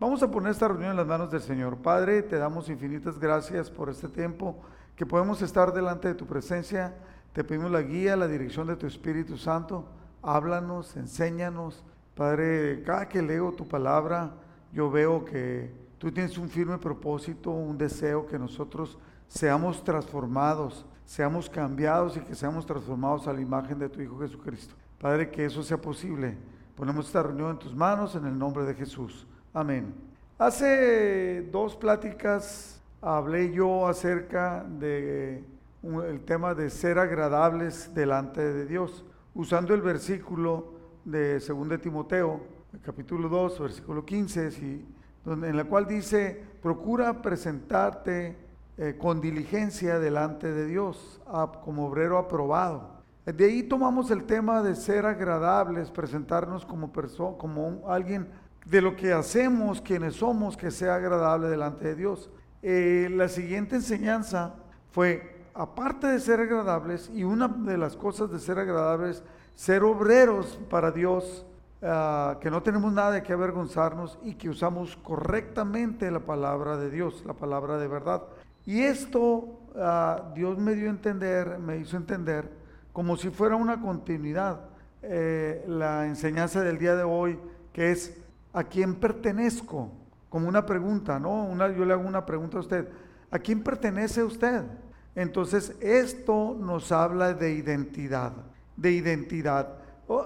Vamos a poner esta reunión en las manos del Señor. Padre, te damos infinitas gracias por este tiempo que podemos estar delante de tu presencia. Te pedimos la guía, la dirección de tu Espíritu Santo. Háblanos, enséñanos. Padre, cada que leo tu palabra, yo veo que tú tienes un firme propósito, un deseo que nosotros seamos transformados, seamos cambiados y que seamos transformados a la imagen de tu Hijo Jesucristo. Padre, que eso sea posible. Ponemos esta reunión en tus manos en el nombre de Jesús. Amén. Hace dos pláticas hablé yo acerca de tema de ser agradables delante de Dios, usando el versículo de 2 Timoteo, capítulo 2, versículo 15, donde, en la cual dice, procura presentarte eh, con diligencia delante de Dios, como obrero aprobado. De ahí tomamos el tema de ser agradables, presentarnos como, como alguien de lo que hacemos, quienes somos, que sea agradable delante de Dios. Eh, la siguiente enseñanza fue, aparte de ser agradables, y una de las cosas de ser agradables, ser obreros para Dios, ah, que no tenemos nada de qué avergonzarnos y que usamos correctamente la palabra de Dios, la palabra de verdad. Y esto ah, Dios me dio a entender, me hizo entender, como si fuera una continuidad, eh, la enseñanza del día de hoy, que es ¿a quién pertenezco? Como una pregunta, ¿no? Una, yo le hago una pregunta a usted, ¿a quién pertenece usted? Entonces, esto nos habla de identidad, de identidad.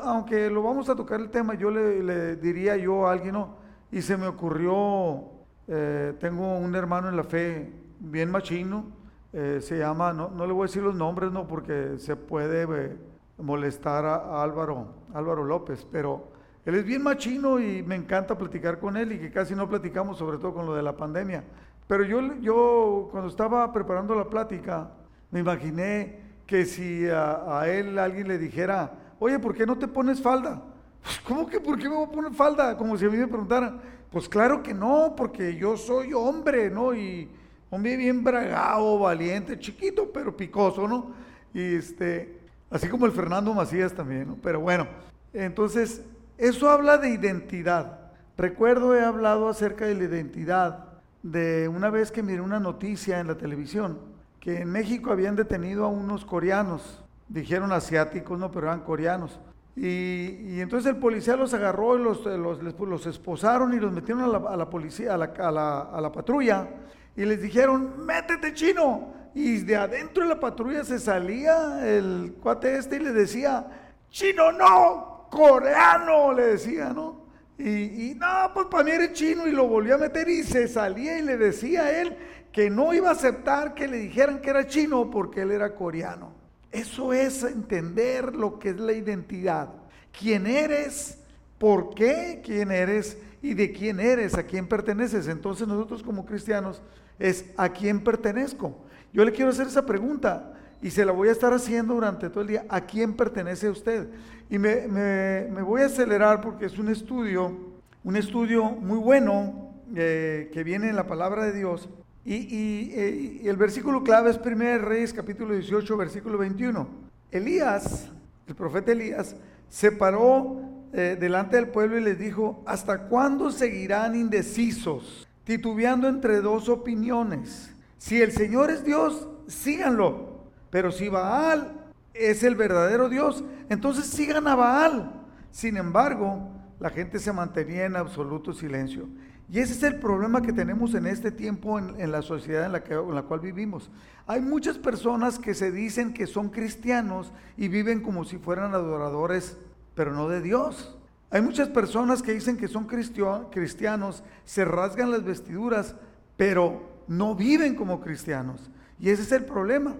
aunque lo vamos a tocar el tema, yo le, diría yo a alguien, ¿no? Y se me ocurrió, eh, tengo un hermano en la fe bien machino, eh, se llama, no, no, le voy a decir los nombres, no, porque se puede eh, molestar a Álvaro, Álvaro López, pero él es bien machino y me encanta platicar con él y que casi no platicamos, sobre todo con lo de la pandemia. Pero yo, yo cuando estaba preparando la plática, me imaginé que si a, él alguien le dijera, oye, ¿por qué no te pones falda? Pues, ¿Cómo que por qué me voy a poner falda? Como si a mí me preguntaran. Pues claro que no, porque yo soy hombre, ¿no? Y hombre bien bragado, valiente, chiquito, pero picoso, ¿no? Y este, así como el Fernando Macías también, ¿no? Pero bueno, entonces eso habla de identidad. Recuerdo he hablado acerca de la identidad de una vez que miré una noticia en la televisión que en México habían detenido a unos coreanos, dijeron asiáticos, no, pero eran coreanos. Y, entonces el policía los agarró y los, los, esposaron y los metieron a la, policía, a la, a la patrulla y les dijeron, métete chino. Y de adentro de la patrulla se salía el cuate este y le decía, chino no, coreano, le decía, ¿no? Y, no, pues para mí era chino y lo volvió a meter y se salía y le decía a él que no iba a aceptar que le dijeran que era chino porque él era coreano. Eso es entender lo que es la identidad. ¿Quién eres? ¿Por qué? ¿Quién eres? ¿Y de quién eres? ¿A quién perteneces? Entonces nosotros como cristianos es ¿a quién pertenezco? Yo le quiero hacer esa pregunta y se la voy a estar haciendo durante todo el día. ¿A quién pertenece usted? Y me, voy a acelerar porque es un estudio, un estudio muy bueno eh, que viene en la palabra de Dios. Y, eh, y, el versículo clave es 1 Reyes capítulo 18, versículo 21. Elías, el profeta Elías, se paró eh, delante del pueblo y les dijo, ¿hasta cuándo seguirán indecisos, titubeando entre dos opiniones? Si el Señor es Dios, síganlo. Pero si Baal es el verdadero Dios, entonces sigan a Baal. Sin embargo, la gente se mantenía en absoluto silencio. Y ese es el problema que tenemos en este tiempo en, la sociedad en la, en la cual vivimos. Hay muchas personas que se dicen que son cristianos y viven como si fueran adoradores, pero no de Dios. Hay muchas personas que dicen que son cristianos, se rasgan las vestiduras, pero no viven como cristianos. Y ese es el problema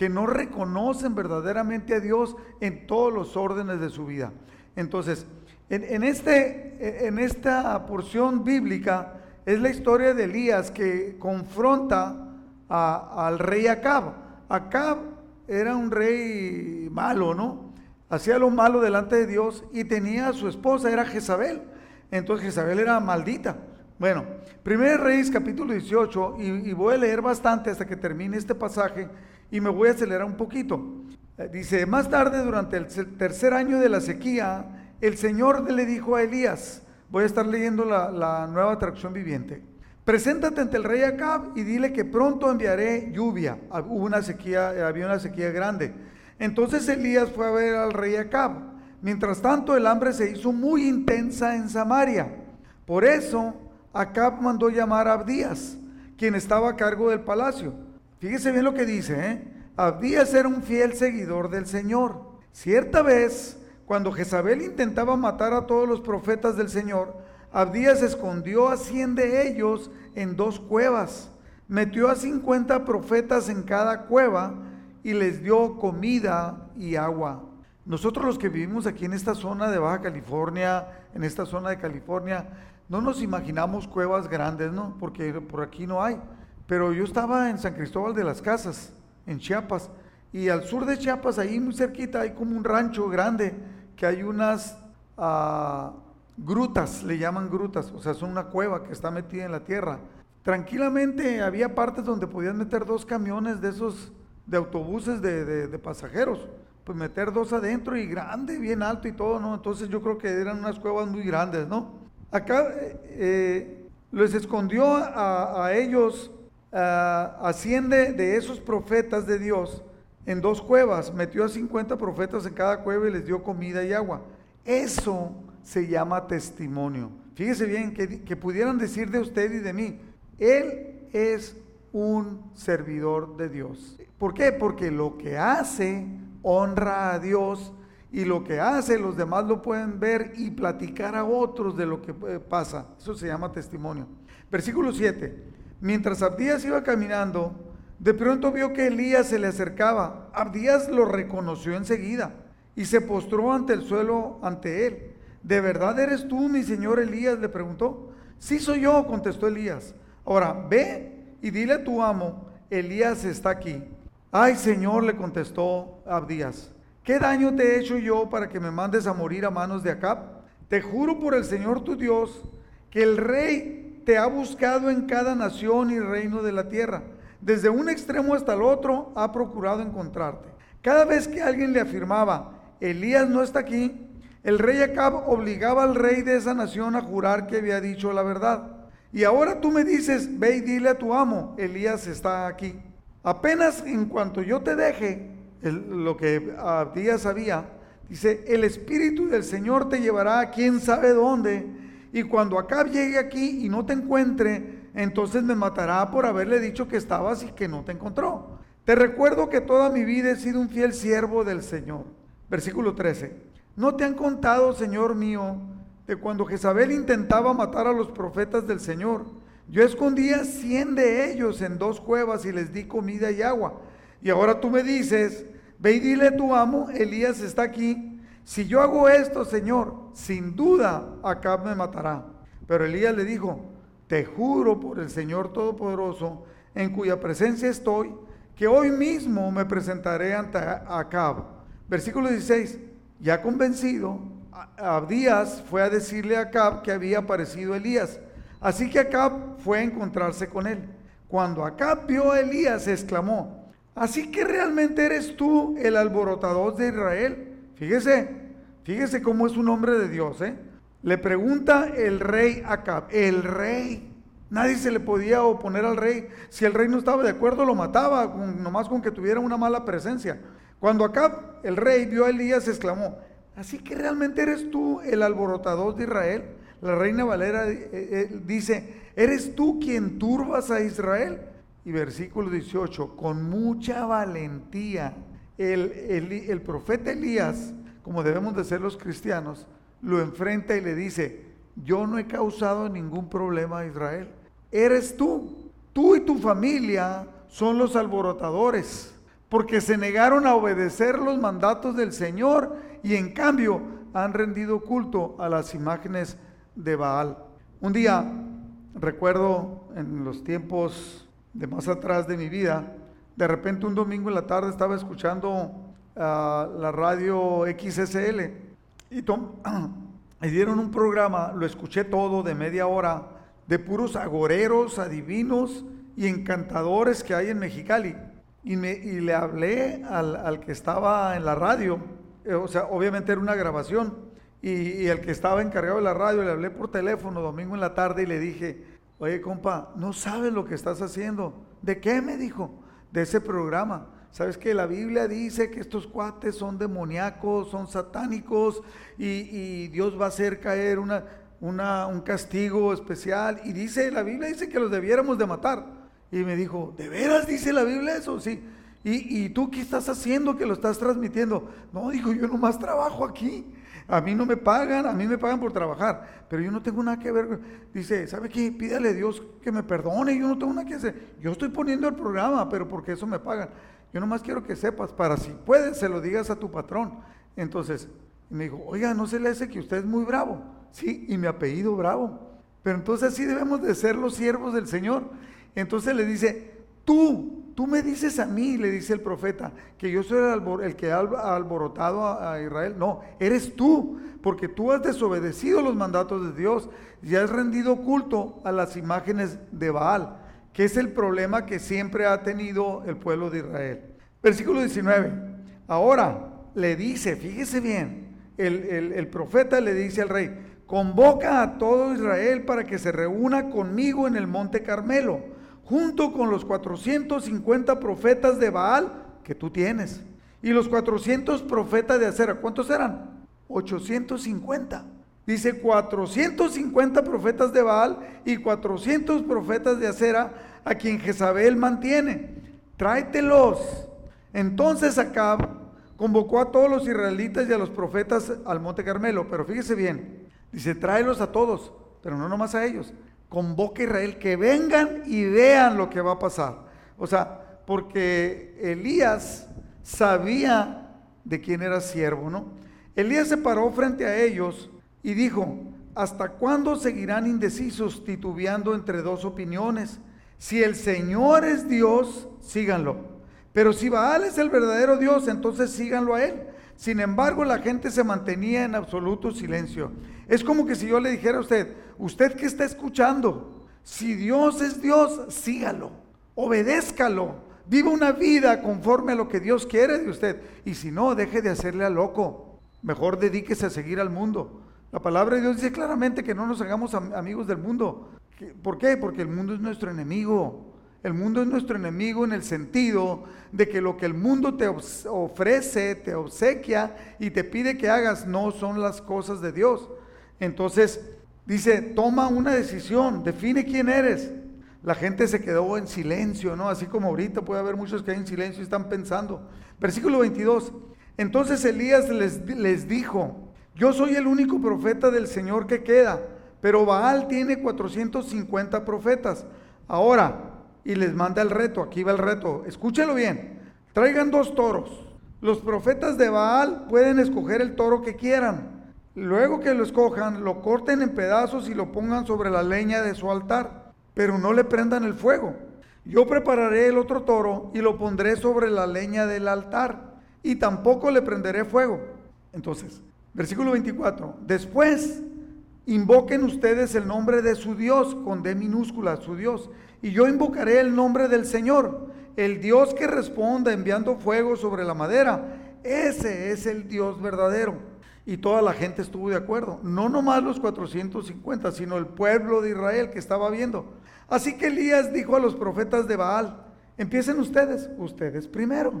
que no reconocen verdaderamente a Dios en todos los órdenes de su vida. Entonces, en, este, en esta porción bíblica es la historia de Elías que confronta al rey Acab. Acab era un rey malo, ¿no? Hacía lo malo delante de Dios y tenía a su esposa, era Jezabel. Entonces Jezabel era maldita. Bueno, 1 Reyes capítulo 18, y, y voy a leer bastante hasta que termine este pasaje y me voy a acelerar un poquito. Eh, dice, más tarde, durante el tercer año de la sequía, el Señor le dijo a Elías, Voy a estar leyendo la, nueva traducción viviente. Preséntate ante el rey Acab y dile que pronto enviaré lluvia. Hubo una sequía, había una sequía grande. Entonces Elías fue a ver al rey Acab. Mientras tanto, el hambre se hizo muy intensa en Samaria. Por eso, Acab mandó llamar a Abdías, quien estaba a cargo del palacio. Fíjese bien lo que dice, ¿eh? Abdías era un fiel seguidor del Señor. Cierta vez, cuando Jezabel intentaba matar a todos los profetas del Señor, Abdías escondió a cien de ellos en dos cuevas, metió a cincuenta profetas en cada cueva y les dio comida y agua. Nosotros los que vivimos aquí en esta zona de Baja California, en esta zona de California, no nos imaginamos cuevas grandes, ¿no? Porque por aquí no hay. Pero yo estaba en San Cristóbal de las Casas, en Chiapas, y al sur de Chiapas, ahí muy cerquita, hay como un rancho grande, que hay unas... Ah, grutas, le llaman grutas, o sea, son una cueva que está metida en la tierra. Tranquilamente había partes donde podían meter dos camiones de esos, de autobuses de, pasajeros, pues meter dos adentro y grande, bien alto y todo, ¿no? Entonces yo creo que eran unas cuevas muy grandes, ¿no? Acá eh, eh, les escondió a, ellos, asciende de esos profetas de Dios en dos cuevas, metió a 50 profetas en cada cueva y les dio comida y agua. Eso se llama testimonio. Fíjese bien, que, pudieran decir de usted y de mí, Él es un servidor de Dios. ¿Por qué? Porque lo que hace honra a Dios y lo que hace los demás lo pueden ver y platicar a otros de lo que pasa. Eso se llama testimonio. Versículo 7. Mientras Abdías iba caminando, de pronto vio que Elías se le acercaba. Abdías lo reconoció enseguida y se postró ante el suelo ante él. ¿De verdad eres tú, mi señor Elías? le preguntó. Sí soy yo, contestó Elías. Ahora, ve y dile a tu amo, Elías está aquí. Ay, Señor, le contestó Abdías, ¿qué daño te he hecho yo para que me mandes a morir a manos de Acab? Te juro por el Señor tu Dios que el rey te ha buscado en cada nación y reino de la tierra. Desde un extremo hasta el otro ha procurado encontrarte. Cada vez que alguien le afirmaba, Elías no está aquí, el rey Acab obligaba al rey de esa nación a jurar que había dicho la verdad. Y ahora tú me dices, ve y dile a tu amo, Elías está aquí. Apenas en cuanto yo te deje, lo que Abdías sabía, dice, el Espíritu del Señor te llevará a quién sabe dónde. Y cuando Acab llegue aquí y no te encuentre, entonces me matará por haberle dicho que estabas y que no te encontró. Te recuerdo que toda mi vida he sido un fiel siervo del Señor. Versículo 13. ¿No te han contado, Señor mío, de cuando Jezabel intentaba matar a los profetas del Señor? Yo escondía cien de ellos en dos cuevas y les di comida y agua. Y ahora tú me dices, ve y dile a tu amo, Elías está aquí. Si yo hago esto, Señor, sin duda acá me matará. Pero Elías le dijo, te juro por el Señor Todopoderoso, en cuya presencia estoy, que hoy mismo me presentaré ante Acab. Versículo 16. Ya convencido, Abdías fue a decirle a Acab que había aparecido Elías. Así que Acab fue a encontrarse con él. Cuando Acab vio a Elías, exclamó, así que realmente eres tú el alborotador de Israel. Fíjese, fíjese cómo es un hombre de Dios, ¿eh? Le pregunta el rey Acab, el rey. Nadie se le podía oponer al rey. Si el rey no estaba de acuerdo, lo mataba, nomás con que tuviera una mala presencia. Cuando acá el rey vio a Elías, exclamó, ¿así que realmente eres tú el alborotador de Israel? La reina Valera eh, eh, dice, ¿eres tú quien turbas a Israel? Y versículo 18, con mucha valentía, el, el profeta Elías, como debemos de ser los cristianos, lo enfrenta y le dice, yo no he causado ningún problema a Israel. Eres tú, tú y tu familia son los alborotadores porque se negaron a obedecer los mandatos del Señor y en cambio han rendido culto a las imágenes de Baal. Un día, recuerdo en los tiempos de más atrás de mi vida, de repente un domingo en la tarde estaba escuchando ah, la radio XSL y, y dieron un programa, lo escuché todo de media hora, de puros agoreros, adivinos y encantadores que hay en Mexicali. Y, me, y le hablé al, al, que estaba en la radio, eh, o sea, obviamente era una grabación, y, el que estaba encargado de la radio, le hablé por teléfono domingo en la tarde y le dije, oye compa, no sabes lo que estás haciendo. ¿De qué? Me dijo, de ese programa. Sabes que la Biblia dice que estos cuates son demoníacos, son satánicos y, Dios va a hacer caer una, una, un castigo especial. Y dice, la Biblia dice que los debiéramos de matar. Y me dijo, ¿de veras dice la Biblia eso? Sí. ¿Y, ¿Y tú qué estás haciendo que lo estás transmitiendo? No, dijo, yo nomás trabajo aquí. A mí no me pagan, a mí me pagan por trabajar, pero yo no tengo nada que ver. Dice, ¿sabe qué? Pídale a Dios que me perdone, yo no tengo nada que hacer. Yo estoy poniendo el programa, pero porque eso me pagan. Yo nomás quiero que sepas, para si puedes, se lo digas a tu patrón. Entonces, me dijo, oiga, ¿no se le hace que usted es muy bravo? Sí, y mi apellido bravo. Pero entonces sí debemos de ser los siervos del Señor. Entonces le dice, tú, tú me dices a mí, le dice el profeta, que yo soy el, que ha alborotado a, Israel. No, eres tú, porque tú has desobedecido los mandatos de Dios y has rendido culto a las imágenes de Baal, que es el problema que siempre ha tenido el pueblo de Israel. Versículo 19. Ahora le dice, fíjese bien, el, el profeta le dice al rey, convoca a todo Israel para que se reúna conmigo en el monte Carmelo junto con los 450 profetas de Baal que tú tienes. Y los 400 profetas de Acera, ¿cuántos eran? 850. Dice 450 profetas de Baal y 400 profetas de Acera a quien Jezabel mantiene. Tráetelos. Entonces Acab convocó a todos los israelitas y a los profetas al monte Carmelo. Pero fíjese bien, dice, tráelos a todos, pero no nomás a ellos convoca a Israel que vengan y vean lo que va a pasar. O sea, porque Elías sabía de quién era siervo, ¿no? Elías se paró frente a ellos y dijo, ¿hasta cuándo seguirán indecisos titubeando entre dos opiniones? Si el Señor es Dios, síganlo. Pero si Baal es el verdadero Dios, entonces síganlo a él. Sin embargo, la gente se mantenía en absoluto silencio. Es como que si yo le dijera a usted, usted que está escuchando, si Dios es Dios, sígalo, obedézcalo, viva una vida conforme a lo que Dios quiere de usted. Y si no, deje de hacerle a loco. Mejor dedíquese a seguir al mundo. La palabra de Dios dice claramente que no nos hagamos amigos del mundo. ¿Por qué? Porque el mundo es nuestro enemigo. El mundo es nuestro enemigo en el sentido de que lo que el mundo te ofrece, te obsequia y te pide que hagas no son las cosas de Dios. Entonces dice, toma una decisión, define quién eres. La gente se quedó en silencio, ¿no? Así como ahorita puede haber muchos que hay en silencio y están pensando. Versículo 22. Entonces Elías les, les dijo, yo soy el único profeta del Señor que queda, pero Baal tiene 450 profetas. Ahora, y les manda el reto. Aquí va el reto. Escúchelo bien. Traigan dos toros. Los profetas de Baal pueden escoger el toro que quieran. Luego que lo escojan, lo corten en pedazos y lo pongan sobre la leña de su altar, pero no le prendan el fuego. Yo prepararé el otro toro y lo pondré sobre la leña del altar, y tampoco le prenderé fuego. Entonces, versículo 24. Después, invoquen ustedes el nombre de su Dios, con D minúscula, su Dios, y yo invocaré el nombre del Señor, el Dios que responda enviando fuego sobre la madera. Ese es el Dios verdadero. Y toda la gente estuvo de acuerdo. No nomás los 450, sino el pueblo de Israel que estaba viendo. Así que Elías dijo a los profetas de Baal, empiecen ustedes, ustedes primero,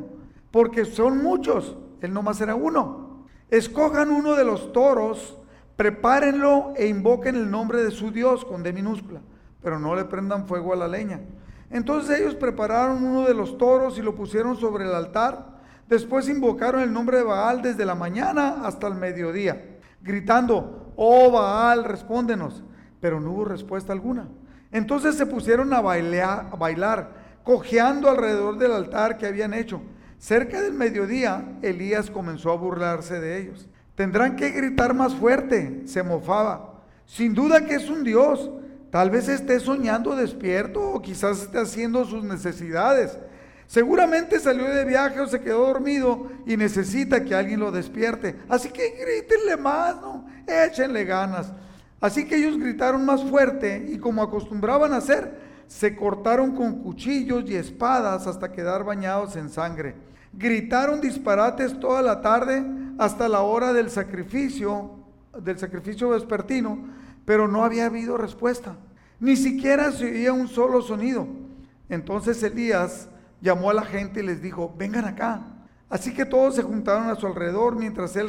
porque son muchos, él nomás era uno. Escojan uno de los toros, prepárenlo e invoquen el nombre de su Dios con D minúscula pero no le prendan fuego a la leña. Entonces ellos prepararon uno de los toros y lo pusieron sobre el altar. Después invocaron el nombre de Baal desde la mañana hasta el mediodía, gritando, oh Baal, respóndenos. Pero no hubo respuesta alguna. Entonces se pusieron a bailar, a bailar, cojeando alrededor del altar que habían hecho. Cerca del mediodía, Elías comenzó a burlarse de ellos. Tendrán que gritar más fuerte, se mofaba. Sin duda que es un Dios Tal vez esté soñando despierto o quizás esté haciendo sus necesidades. Seguramente salió de viaje o se quedó dormido y necesita que alguien lo despierte. Así que grítenle más, ¿no? Échenle ganas. Así que ellos gritaron más fuerte y como acostumbraban a hacer, se cortaron con cuchillos y espadas hasta quedar bañados en sangre. Gritaron disparates toda la tarde hasta la hora del sacrificio del sacrificio vespertino, pero no había habido respuesta. Ni siquiera se oía un solo sonido. Entonces Elías llamó a la gente y les dijo, vengan acá. Así que todos se juntaron a su alrededor mientras él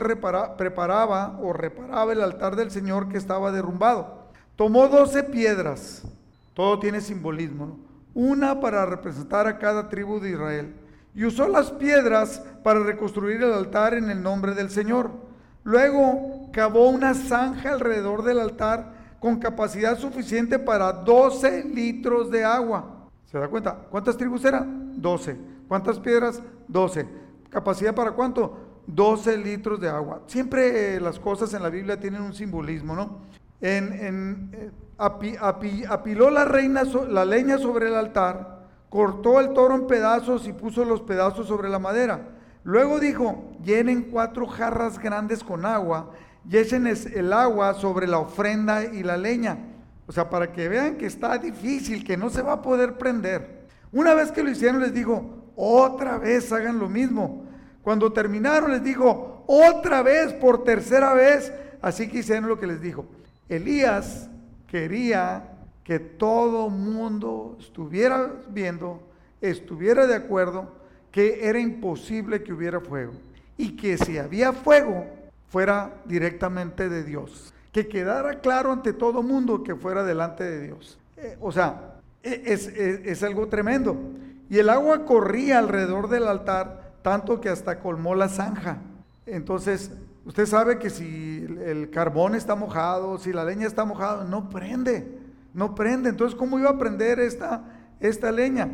preparaba o reparaba el altar del Señor que estaba derrumbado. Tomó doce piedras, todo tiene simbolismo, una para representar a cada tribu de Israel, y usó las piedras para reconstruir el altar en el nombre del Señor. Luego cavó una zanja alrededor del altar con capacidad suficiente para 12 litros de agua. ¿Se da cuenta? ¿Cuántas tribus eran? 12. ¿Cuántas piedras? 12. ¿Capacidad para cuánto? 12 litros de agua. Siempre eh, las cosas en la Biblia tienen un simbolismo, ¿no? En, eh, apiló la reina la leña sobre el altar, cortó el toro en pedazos y puso los pedazos sobre la madera. Luego dijo, llenen cuatro jarras grandes con agua y echen el agua sobre la ofrenda y la leña. O sea, para que vean que está difícil, que no se va a poder prender. Una vez que lo hicieron, les dijo, otra vez hagan lo mismo. Cuando terminaron, les dijo, otra vez, por tercera vez. Así que hicieron lo que les dijo. Elías quería que todo mundo estuviera viendo, estuviera de acuerdo que era imposible que hubiera fuego y que si había fuego fuera directamente de Dios, que quedara claro ante todo mundo que fuera delante de Dios. Eh, o sea, e, es, es algo tremendo. Y el agua corría alrededor del altar tanto que hasta colmó la zanja. Entonces, usted sabe que si el carbón está mojado, si la leña está mojada, no prende, no prende. Entonces, ¿cómo iba a prender esta, esta leña?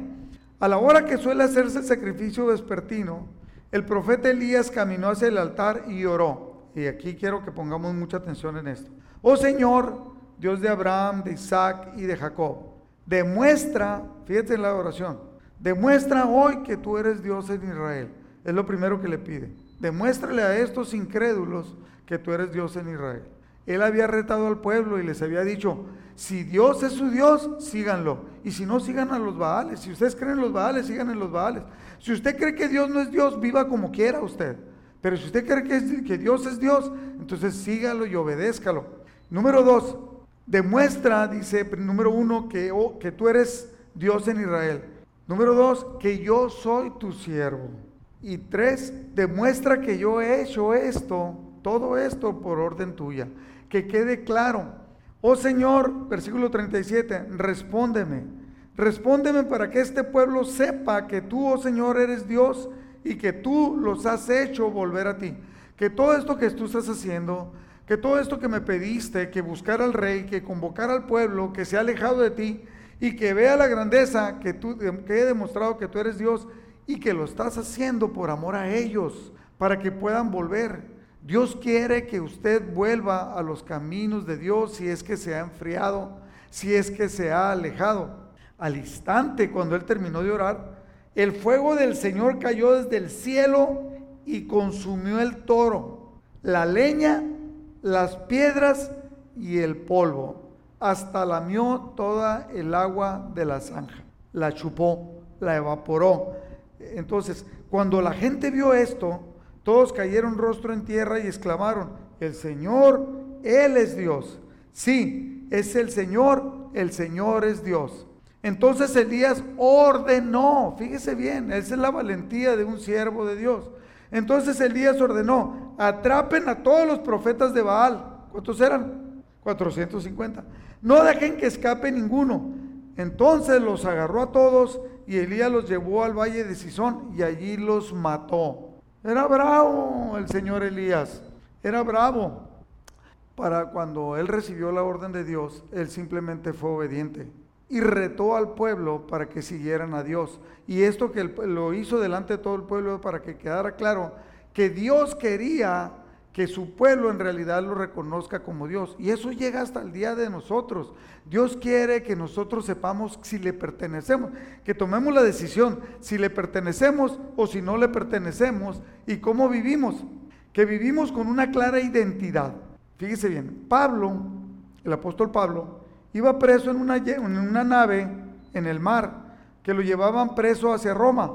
A la hora que suele hacerse el sacrificio vespertino, el profeta Elías caminó hacia el altar y oró. Y aquí quiero que pongamos mucha atención en esto. Oh Señor, Dios de Abraham, de Isaac y de Jacob, demuestra, fíjate en la oración, demuestra hoy que tú eres Dios en Israel. Es lo primero que le pide. Demuéstrale a estos incrédulos que tú eres Dios en Israel. Él había retado al pueblo y les había dicho, si Dios es su Dios, síganlo. Y si no, sigan a los Baales. Si ustedes creen en los Baales, sigan en los Baales. Si usted cree que Dios no es Dios, viva como quiera usted. Pero si usted cree que, Dios es Dios, entonces sígalo y obedézcalo. Número dos, demuestra, dice, número uno, que, oh, que tú eres Dios en Israel. Número dos, que yo soy tu siervo. Y tres, demuestra que yo he hecho esto, todo esto por orden tuya. Que quede claro Oh Señor, versículo 37, respóndeme. Respóndeme para que este pueblo sepa que tú, oh Señor, eres Dios y que tú los has hecho volver a ti. Que todo esto que tú estás haciendo, que todo esto que me pediste, que buscar al rey, que convocar al pueblo, que se ha alejado de ti y que vea la grandeza que, tú, que he demostrado que tú eres Dios y que lo estás haciendo por amor a ellos, para que puedan volver. Dios quiere que usted vuelva a los caminos de Dios si es que se ha enfriado, si es que se ha alejado. Al instante, cuando él terminó de orar, el fuego del Señor cayó desde el cielo y consumió el toro, la leña, las piedras y el polvo. Hasta lamió toda el agua de la zanja. La chupó, la evaporó. Entonces, cuando la gente vio esto, todos cayeron rostro en tierra y exclamaron, el Señor, Él es Dios. Sí, es el Señor, el Señor es Dios. Entonces Elías ordenó, fíjese bien, esa es la valentía de un siervo de Dios. Entonces Elías ordenó, atrapen a todos los profetas de Baal. ¿Cuántos eran? 450. No dejen que escape ninguno. Entonces los agarró a todos y Elías los llevó al valle de Sison y allí los mató. Era bravo el señor Elías, era bravo. Para cuando él recibió la orden de Dios, él simplemente fue obediente y retó al pueblo para que siguieran a Dios. Y esto que lo hizo delante de todo el pueblo para que quedara claro que Dios quería que su pueblo en realidad lo reconozca como Dios. Y eso llega hasta el día de nosotros. Dios quiere que nosotros sepamos si le pertenecemos, que tomemos la decisión si le pertenecemos o si no le pertenecemos y cómo vivimos. Que vivimos con una clara identidad. Fíjese bien, Pablo, el apóstol Pablo, iba preso en una, en una nave en el mar que lo llevaban preso hacia Roma.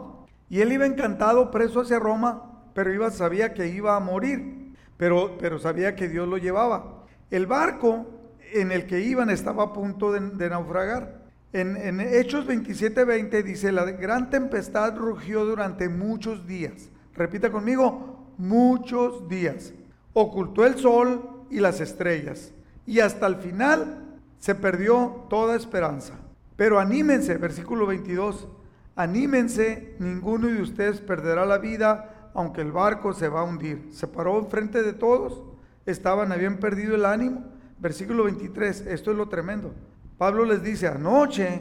Y él iba encantado preso hacia Roma, pero iba, sabía que iba a morir. Pero, pero sabía que Dios lo llevaba. El barco en el que iban estaba a punto de, naufragar. En, en Hechos 27:20 dice, la gran tempestad rugió durante muchos días. Repita conmigo, muchos días. Ocultó el sol y las estrellas. Y hasta el final se perdió toda esperanza. Pero anímense, versículo 22, anímense, ninguno de ustedes perderá la vida, aunque el barco se va a hundir. Se paró enfrente de todos, estaban, habían perdido el ánimo. Versículo 23, esto es lo tremendo. Pablo les dice, anoche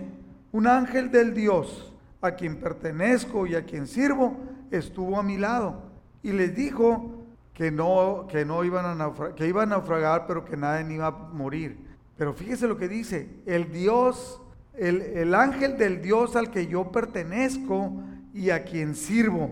un ángel del Dios a quien pertenezco y a quien sirvo estuvo a mi lado y les dijo que no, que no iban a naufragar, que iban a naufragar, pero que nadie iba a morir. Pero fíjese lo que dice, el Dios el, ángel del Dios al que yo pertenezco y a quien sirvo.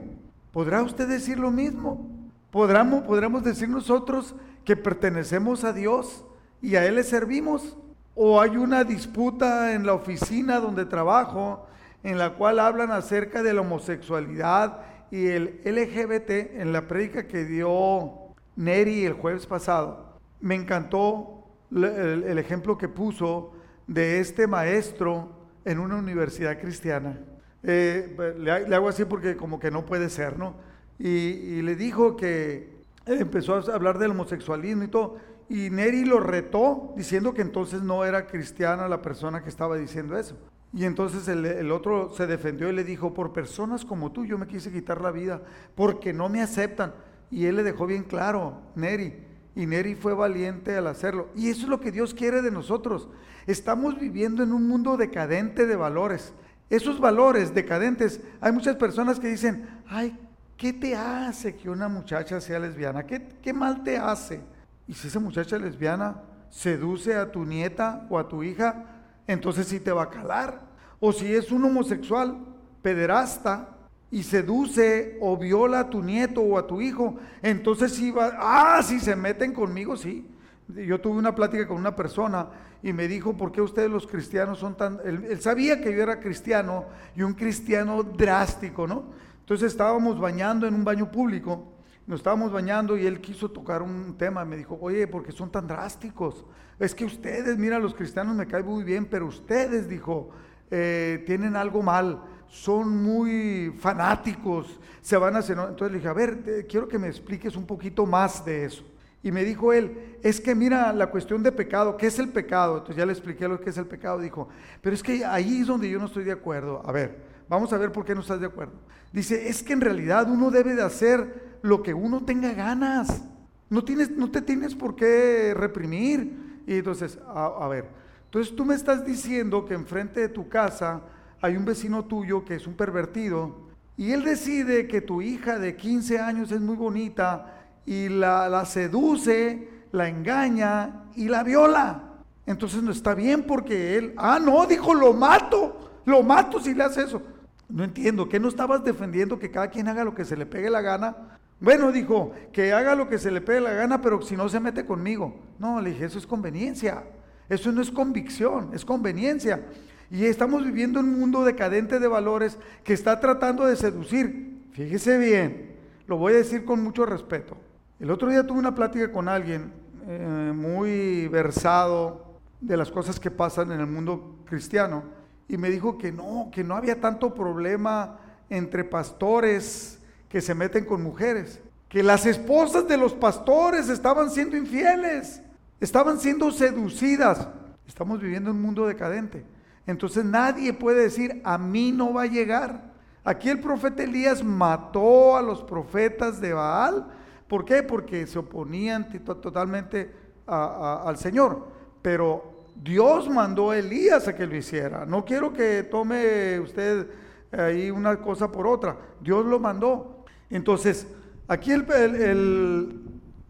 ¿Podrá usted decir lo mismo? ¿Podremos, ¿Podremos decir nosotros que pertenecemos a Dios y a Él le servimos? ¿O hay una disputa en la oficina donde trabajo en la cual hablan acerca de la homosexualidad y el LGBT en la prédica que dio Neri el jueves pasado? Me encantó el ejemplo que puso de este maestro en una universidad cristiana. Eh, le, hago así porque como que no puede ser, ¿no? Y, le dijo que empezó a hablar del homosexualismo y todo, y Neri lo retó diciendo que entonces no era cristiana la persona que estaba diciendo eso. Y entonces el, el, otro se defendió y le dijo, por personas como tú yo me quise quitar la vida, porque no me aceptan. Y él le dejó bien claro, Neri, y Neri fue valiente al hacerlo. Y eso es lo que Dios quiere de nosotros. Estamos viviendo en un mundo decadente de valores. Esos valores decadentes, hay muchas personas que dicen, ay, ¿qué te hace que una muchacha sea lesbiana? ¿Qué, qué mal te hace? Y si esa muchacha lesbiana seduce a tu nieta o a tu hija, entonces sí te va a calar. O si es un homosexual, pederasta, y seduce o viola a tu nieto o a tu hijo, entonces sí va, ah, si se meten conmigo, sí. Yo tuve una plática con una persona y me dijo, ¿por qué ustedes los cristianos son tan... Él, sabía que yo era cristiano y un cristiano drástico, ¿no? Entonces estábamos bañando en un baño público, nos estábamos bañando y él quiso tocar un tema, me dijo, oye, ¿por qué son tan drásticos? Es que ustedes, mira, los cristianos me caen muy bien, pero ustedes, dijo, eh, tienen algo mal son muy fanáticos, se van a hacer... Entonces le dije, a ver, quiero que me expliques un poquito más de eso. Y me dijo él, es que mira la cuestión de pecado, ¿qué es el pecado? Entonces ya le expliqué lo que es el pecado. Dijo, pero es que ahí es donde yo no estoy de acuerdo. A ver, vamos a ver por qué no estás de acuerdo. Dice, es que en realidad uno debe de hacer lo que uno tenga ganas. No, tienes, no te tienes por qué reprimir. Y entonces, a, a ver, entonces tú me estás diciendo que enfrente de tu casa hay un vecino tuyo que es un pervertido y él decide que tu hija de 15 años es muy bonita y la, seduce, la engaña y la viola. Entonces no está bien porque él, ah, no, dijo, lo mato, lo mato si le hace eso. No entiendo, ¿qué no estabas defendiendo que cada quien haga lo que se le pegue la gana? Bueno, dijo, que haga lo que se le pegue la gana, pero si no se mete conmigo. No, le dije, eso es conveniencia. Eso no es convicción, es conveniencia. Y estamos viviendo un mundo decadente de valores que está tratando de seducir. Fíjese bien, lo voy a decir con mucho respeto. El otro día tuve una plática con alguien eh, muy versado de las cosas que pasan en el mundo cristiano y me dijo que no, que no había tanto problema entre pastores que se meten con mujeres, que las esposas de los pastores estaban siendo infieles, estaban siendo seducidas. Estamos viviendo un mundo decadente. Entonces nadie puede decir, a mí no va a llegar. Aquí el profeta Elías mató a los profetas de Baal. ¿Por qué? Porque se oponían totalmente al Señor. Pero Dios mandó a Elías a que lo hiciera. No quiero que tome usted ahí una cosa por otra. Dios lo mandó. Entonces, aquí el,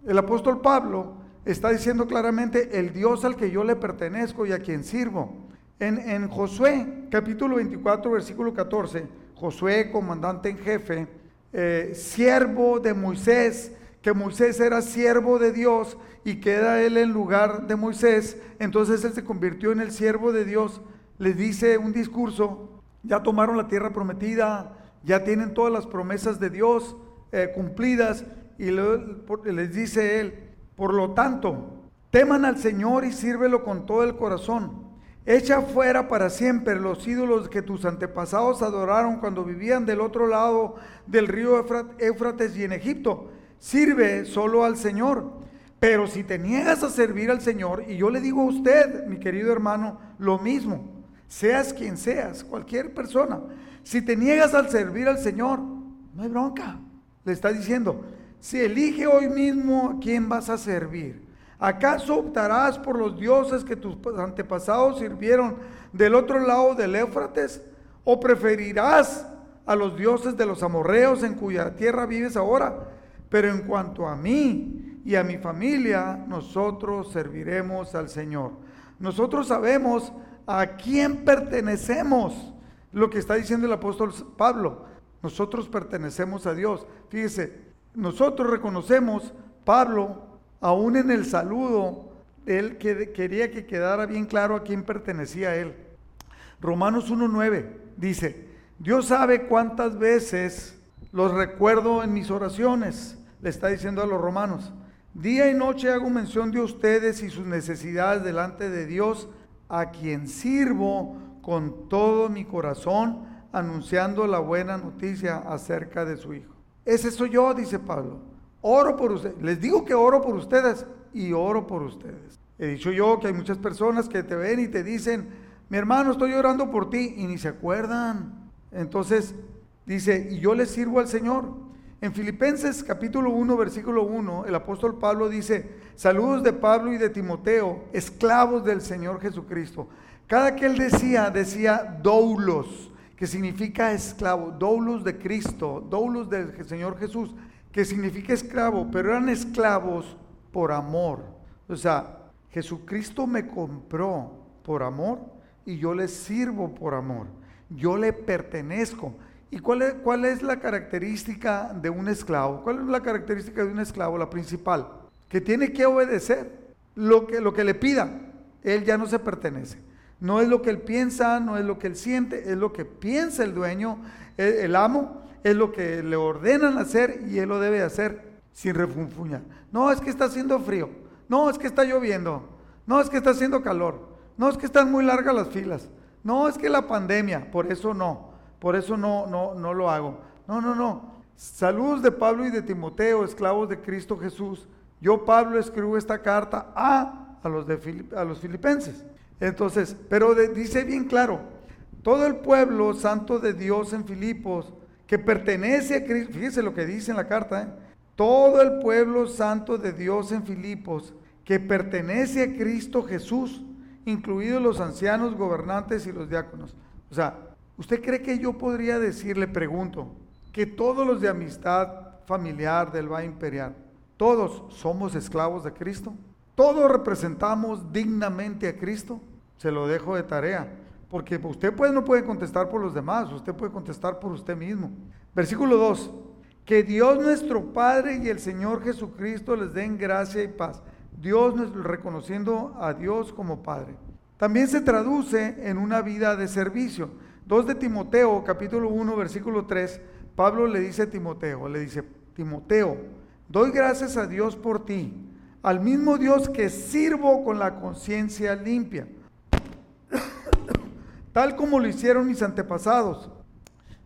el apóstol Pablo está diciendo claramente, el Dios al que yo le pertenezco y a quien sirvo. En, Josué, capítulo 24, versículo 14, Josué, comandante en jefe, eh, siervo de Moisés, que Moisés era siervo de Dios y queda él en lugar de Moisés, entonces él se convirtió en el siervo de Dios, les dice un discurso, ya tomaron la tierra prometida, ya tienen todas las promesas de Dios eh, cumplidas, Y les dice él, por lo tanto, teman al Señor y sírvelo con todo el corazón. Echa fuera para siempre los ídolos que tus antepasados adoraron cuando vivían del otro lado del río Éufrates y en Egipto. Sirve solo al Señor. Pero si te niegas a servir al Señor, y yo le digo a usted, mi querido hermano, lo mismo, seas quien seas, cualquier persona, si te niegas al servir al Señor, no hay bronca. Le está diciendo, si elige hoy mismo a quién vas a servir. ¿Acaso optarás por los dioses que tus antepasados sirvieron del otro lado del Éufrates? ¿O preferirás a los dioses de los amorreos en cuya tierra vives ahora? Pero en cuanto a mí y a mi familia, nosotros serviremos al Señor. Nosotros sabemos a quién pertenecemos. Lo que está diciendo el apóstol Pablo. Nosotros pertenecemos a Dios. Fíjese, nosotros reconocemos, Pablo Aún en el saludo, él quería que quedara bien claro a quién pertenecía él. Romanos 1.9 dice, Dios sabe cuántas veces los recuerdo en mis oraciones, le está diciendo a los romanos. Día y noche hago mención de ustedes y sus necesidades delante de Dios, a quien sirvo con todo mi corazón, anunciando la buena noticia acerca de su Hijo. Ese soy yo, dice Pablo. Oro por ustedes. Les digo que oro por ustedes y oro por ustedes. He dicho yo que hay muchas personas que te ven y te dicen, mi hermano, estoy orando por ti y ni se acuerdan. Entonces dice, y yo le sirvo al Señor. En Filipenses capítulo 1, versículo 1, el apóstol Pablo dice, saludos de Pablo y de Timoteo, esclavos del Señor Jesucristo. Cada que él decía, decía doulos, que significa esclavo, doulos de Cristo, doulos del Señor Jesús que significa esclavo, pero eran esclavos por amor. O sea, Jesucristo me compró por amor y yo le sirvo por amor. Yo le pertenezco. ¿Y cuál es, cuál es la característica de un esclavo? ¿Cuál es la característica de un esclavo? La principal, que tiene que obedecer lo que, lo que le pida. Él ya no se pertenece. No es lo que él piensa, no es lo que él siente, es lo que piensa el dueño, el amo, es lo que le ordenan hacer y él lo debe hacer sin refunfuñar. No, es que está haciendo frío. No, es que está lloviendo. No, es que está haciendo calor. No, es que están muy largas las filas. No, es que la pandemia, por eso no. Por eso no, no, no lo hago. No, no, no. Saludos de Pablo y de Timoteo, esclavos de Cristo Jesús. Yo, Pablo, escribo esta carta a, a, los, de, a los filipenses. Entonces, pero dice bien claro, todo el pueblo santo de Dios en Filipos que pertenece a Cristo, fíjese lo que dice en la carta, ¿eh? todo el pueblo santo de Dios en Filipos, que pertenece a Cristo Jesús, incluidos los ancianos, gobernantes y los diáconos. O sea, ¿usted cree que yo podría decirle, pregunto, que todos los de amistad familiar del Valle Imperial, todos somos esclavos de Cristo? ¿Todos representamos dignamente a Cristo? Se lo dejo de tarea. Porque usted pues, no puede contestar por los demás, usted puede contestar por usted mismo. Versículo 2. Que Dios nuestro Padre y el Señor Jesucristo les den gracia y paz. Dios reconociendo a Dios como Padre. También se traduce en una vida de servicio. 2 de Timoteo, capítulo 1, versículo 3, Pablo le dice a Timoteo, le dice, Timoteo, doy gracias a Dios por ti, al mismo Dios que sirvo con la conciencia limpia tal como lo hicieron mis antepasados.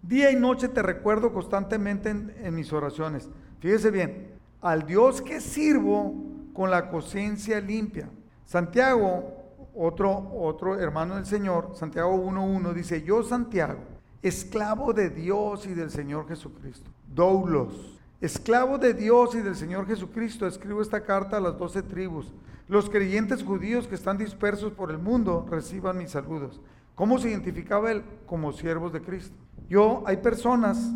Día y noche te recuerdo constantemente en, mis oraciones. Fíjese bien, al Dios que sirvo con la conciencia limpia. Santiago, otro, otro hermano del Señor, Santiago 1.1, dice, yo Santiago, esclavo de Dios y del Señor Jesucristo. Doulos, esclavo de Dios y del Señor Jesucristo, escribo esta carta a las doce tribus. Los creyentes judíos que están dispersos por el mundo reciban mis saludos. ¿Cómo se identificaba él? Como siervos de Cristo. Yo, hay personas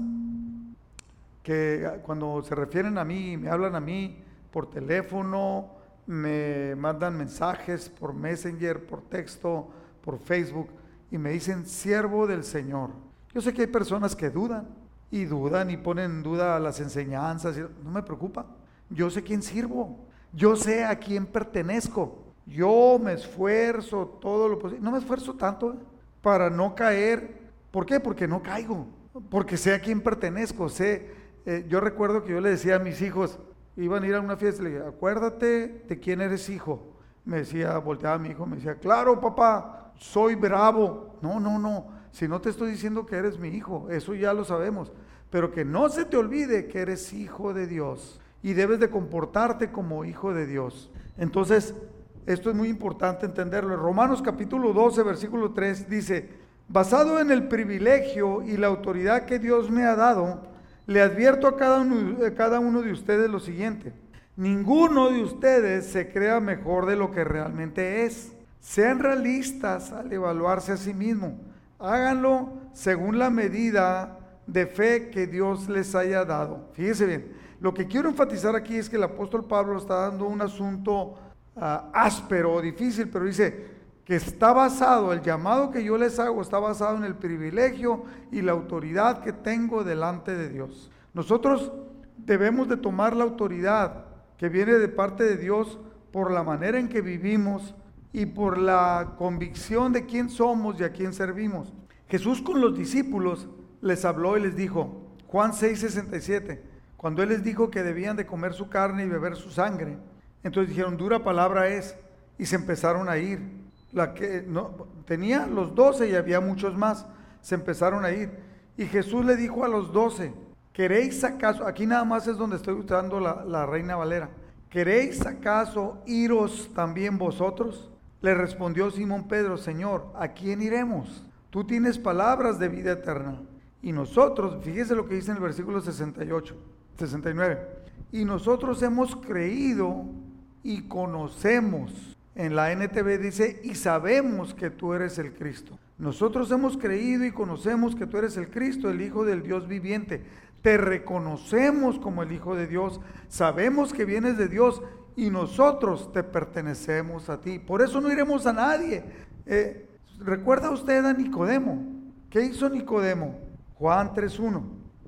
que ah, cuando se refieren a mí, me hablan a mí por teléfono, me mandan mensajes por Messenger, por texto, por Facebook, y me dicen siervo del Señor. Yo sé que hay personas que dudan y dudan y ponen en duda las enseñanzas. No me preocupa. Yo sé quién sirvo. Yo sé a quién pertenezco. Yo me esfuerzo todo lo posible. No me esfuerzo tanto ¿eh? para no caer. ¿Por qué? Porque no caigo. Porque sé a quién pertenezco. Sé, eh, yo recuerdo que yo le decía a mis hijos, iban a ir a una fiesta, le dije, acuérdate de quién eres hijo. Me decía, volteaba mi hijo, me decía, claro papá, soy bravo. No, no, no, si no te estoy diciendo que eres mi hijo, eso ya lo sabemos, pero que no se te olvide que eres hijo de Dios y debes de comportarte como hijo de Dios. Entonces, esto es muy importante entenderlo. Romanos capítulo 12, versículo 3 dice, basado en el privilegio y la autoridad que Dios me ha dado, le advierto a cada uno, de ustedes lo siguiente. Ninguno de ustedes se crea mejor de lo que realmente es. Sean realistas al evaluarse a sí mismo. Háganlo según la medida de fe que Dios les haya dado. Fíjese bien, lo que quiero enfatizar aquí es que el apóstol Pablo está dando un asunto ah, áspero difícil, pero dice que está basado, el llamado que yo les hago está basado en el privilegio y la autoridad que tengo delante de Dios. Nosotros debemos de tomar la autoridad que viene de parte de Dios por la manera en que vivimos y por la convicción de quién somos y a quién servimos. Jesús con los discípulos les habló y les dijo, Juan 6:67, cuando Él les dijo que debían de comer su carne y beber su sangre, entonces dijeron, dura palabra es, y se empezaron a ir. Que no, tenía los doce y había muchos más, se empezaron a ir. Y Jesús le dijo a los doce, ¿queréis acaso, aquí nada más es donde estoy usando la, la Reina Valera, ¿queréis acaso iros también vosotros? Le respondió Simón Pedro, Señor, ¿a quién iremos? Tú tienes palabras de vida eterna. Y nosotros, fíjese lo que dice en el versículo 68. 69. Y nosotros hemos creído y conocemos. En la NTV dice, y sabemos que tú eres el Cristo. Nosotros hemos creído y conocemos que tú eres el Cristo, el Hijo del Dios viviente. Te reconocemos como el Hijo de Dios. Sabemos que vienes de Dios y nosotros te pertenecemos a ti. Por eso no iremos a nadie. Eh, ¿Recuerda usted a Nicodemo? ¿Qué hizo Nicodemo? Juan 3.1.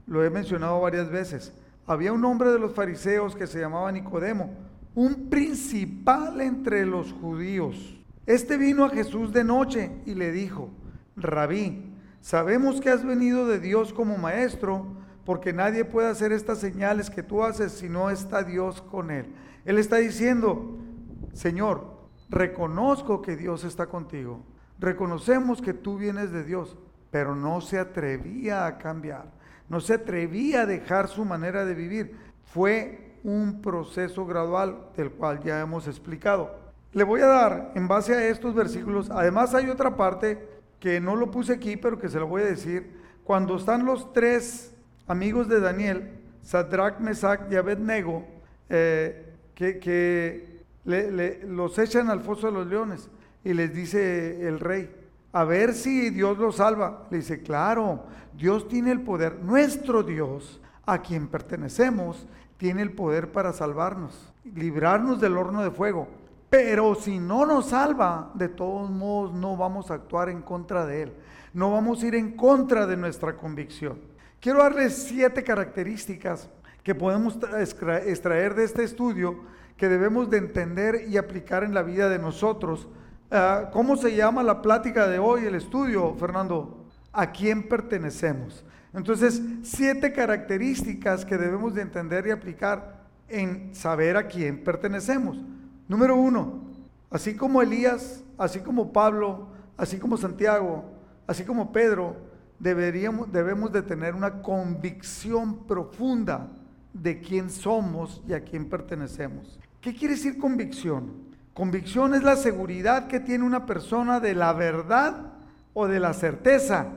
Lo he mencionado varias veces había un hombre de los fariseos que se llamaba Nicodemo, un principal entre los judíos. Este vino a Jesús de noche y le dijo, Rabí, sabemos que has venido de Dios como maestro, porque nadie puede hacer estas señales que tú haces si no está Dios con él. Él está diciendo, Señor, reconozco que Dios está contigo, reconocemos que tú vienes de Dios, pero no se atrevía a cambiar no se atrevía a dejar su manera de vivir. Fue un proceso gradual del cual ya hemos explicado. Le voy a dar, en base a estos versículos, además hay otra parte que no lo puse aquí, pero que se lo voy a decir. Cuando están los tres amigos de Daniel, Sadrach, Mesach y Abednego, eh, que, los echan al foso de los leones y les dice el rey, a ver si Dios los salva. Le dice, claro, Dios tiene el poder. Nuestro Dios, a quien pertenecemos, tiene el poder para salvarnos, librarnos del horno de fuego. Pero si no nos salva, de todos modos no vamos a actuar en contra de Él. No vamos a ir en contra de nuestra convicción. Quiero darles siete características que podemos extraer de este estudio que debemos de entender y aplicar en la vida de nosotros Ah, ¿Cómo se llama la plática de hoy, el estudio, Fernando? ¿A quién pertenecemos? Entonces, siete características que debemos de entender y aplicar en saber a quién pertenecemos. Número uno, así como Elías, así como Pablo, así como Santiago, así como Pedro, deberíamos, debemos de tener una convicción profunda de quién somos y a quién pertenecemos. ¿Qué quiere decir convicción? Convicción es la seguridad que tiene una persona de la verdad o de la certeza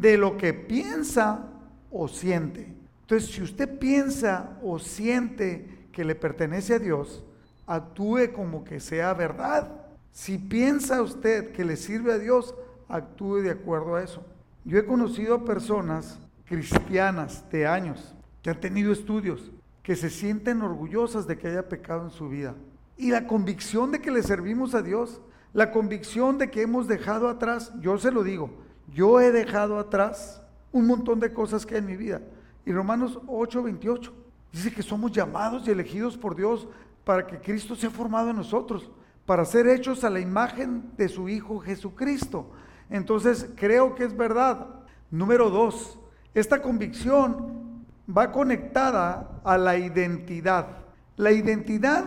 de lo que piensa o siente. Entonces, si usted piensa o siente que le pertenece a Dios, actúe como que sea verdad. Si piensa usted que le sirve a Dios, actúe de acuerdo a eso. Yo he conocido personas cristianas de años que han tenido estudios, que se sienten orgullosas de que haya pecado en su vida. Y la convicción de que le servimos a Dios, la convicción de que hemos dejado atrás, yo se lo digo, yo he dejado atrás un montón de cosas que hay en mi vida. Y Romanos 8, 28 dice que somos llamados y elegidos por Dios para que Cristo sea formado en nosotros, para ser hechos a la imagen de su Hijo Jesucristo. Entonces creo que es verdad. Número dos, esta convicción va conectada a la identidad. La identidad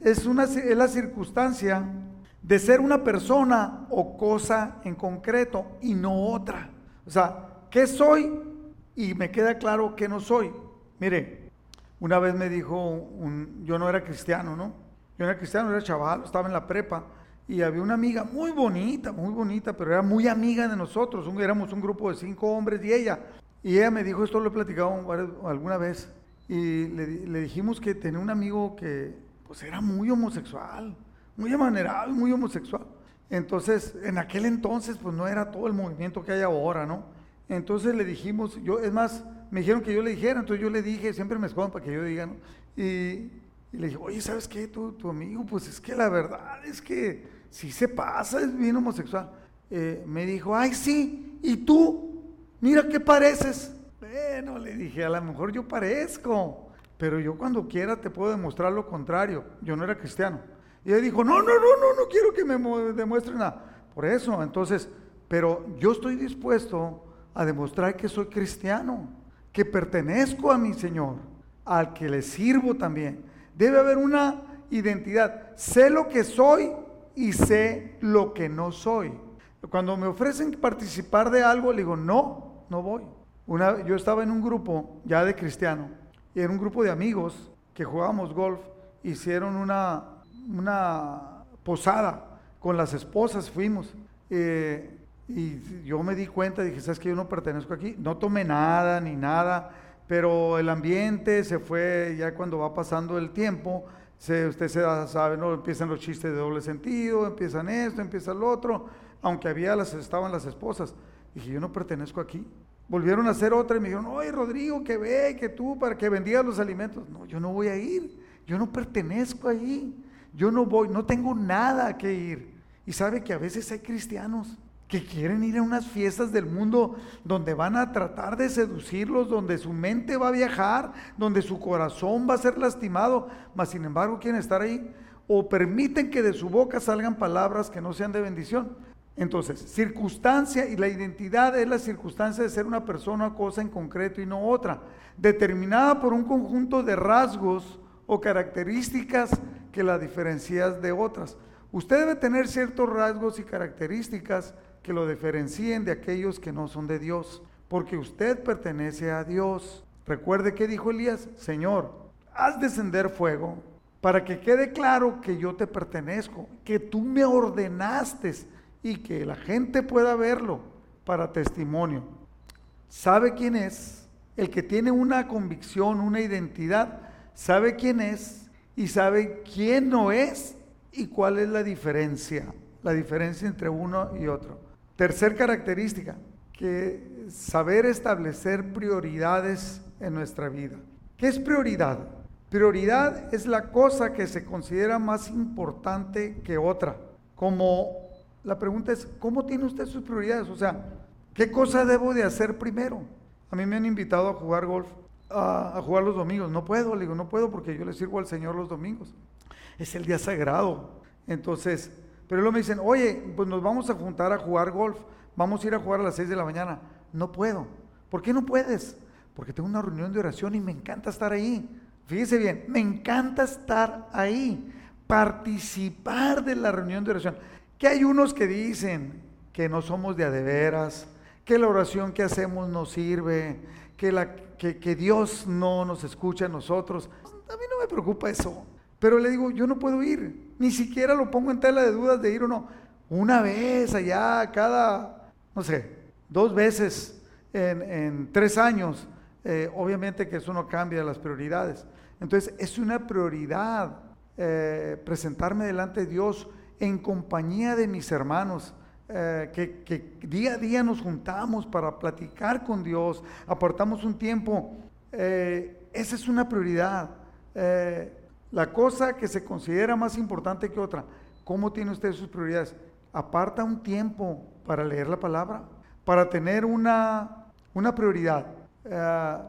es, una, es la circunstancia de ser una persona o cosa en concreto y no otra. O sea, ¿qué soy? Y me queda claro que no soy. Mire, una vez me dijo, un, yo no era cristiano, ¿no? Yo era cristiano, era chaval, estaba en la prepa y había una amiga muy bonita, muy bonita, pero era muy amiga de nosotros. éramos un grupo de cinco hombres y ella. Y ella me dijo, esto lo he platicado alguna vez, y le, le dijimos que tenía un amigo que pues era muy homosexual muy amanerado muy homosexual. Entonces, en aquel entonces, pues no era todo el movimiento que hay ahora, ¿no? Entonces le dijimos, yo, es más, me dijeron que yo le dijera, entonces yo le dije, siempre me esconden para que yo diga, ¿no? Y, le dije, oye, ¿sabes qué? Tu, tu, amigo, pues es que la verdad es que si se pasa, es bien homosexual. Eh, me dijo, ay, sí, ¿y tú? Mira qué pareces. Bueno, le dije, a lo mejor yo parezco, pero yo cuando quiera te puedo demostrar lo contrario. Yo no era cristiano. Y él dijo, no, no, no, no, no quiero que me demuestre nada. Por eso, entonces, pero yo estoy dispuesto a demostrar que soy cristiano, que pertenezco a mi Señor, al que le sirvo también. Debe haber una identidad. Sé lo que soy y sé lo que no soy. Cuando me ofrecen participar de algo, le digo, no, no voy. Una, yo estaba en un grupo ya de cristiano, y era un grupo de amigos que jugábamos golf, hicieron una, una posada con las esposas, fuimos. Eh, y yo me di cuenta, dije, ¿sabes que yo no pertenezco aquí? No tomé nada ni nada, pero el ambiente se fue ya cuando va pasando el tiempo. Se, usted se sabe, ¿no? Empiezan los chistes de doble sentido, empiezan esto, empieza lo otro, aunque había las, estaban las esposas. Dije, yo no pertenezco aquí. Volvieron a hacer otra y me dijeron, oye Rodrigo, que ve, que tú, para que vendías los alimentos. No, yo no voy a ir, yo no pertenezco ahí. Yo no voy, no tengo nada que ir. Y sabe que a veces hay cristianos que quieren ir a unas fiestas del mundo donde van a tratar de seducirlos, donde su mente va a viajar, donde su corazón va a ser lastimado, mas sin embargo quieren estar ahí o permiten que de su boca salgan palabras que no sean de bendición. Entonces, circunstancia y la identidad es la circunstancia de ser una persona o cosa en concreto y no otra, determinada por un conjunto de rasgos o características que la diferencias de otras. Usted debe tener ciertos rasgos y características que lo diferencien de aquellos que no son de Dios, porque usted pertenece a Dios. Recuerde que dijo Elías, Señor, haz descender fuego para que quede claro que yo te pertenezco, que tú me ordenaste y que la gente pueda verlo para testimonio. ¿Sabe quién es? El que tiene una convicción, una identidad, sabe quién es y sabe quién no es y cuál es la diferencia, la diferencia entre uno y otro. Tercer característica, que saber establecer prioridades en nuestra vida. ¿Qué es prioridad? Prioridad es la cosa que se considera más importante que otra. Como la pregunta es, ¿cómo tiene usted sus prioridades? O sea, ¿qué cosa debo de hacer primero? A mí me han invitado a jugar golf a, jugar los domingos. No puedo, le digo, no puedo porque yo le sirvo al Señor los domingos. Es el día sagrado. Entonces, pero luego me dicen, oye, pues nos vamos a juntar a jugar golf. Vamos a ir a jugar a las 6 de la mañana. No puedo. ¿Por qué no puedes? Porque tengo una reunión de oración y me encanta estar ahí. Fíjese bien, me encanta estar ahí, participar de la reunión de oración. Que hay unos que dicen que no somos de adeveras, que la oración que hacemos no sirve, que, Dios no nos escucha a nosotros. A mí no me preocupa eso. Pero le digo, yo no puedo ir. Ni siquiera lo pongo en tela de dudas de ir o no. Una vez allá, cada, no sé, dos veces en, tres años. Eh, obviamente que eso no cambia las prioridades. Entonces es una prioridad eh, presentarme delante de Dios en compañía de mis hermanos, eh, que, día a día nos juntamos para platicar con Dios, apartamos un tiempo, eh, esa es una prioridad. Eh, la cosa que se considera más importante que otra, ¿cómo tiene usted sus prioridades? Aparta un tiempo para leer la palabra, para tener una, una prioridad.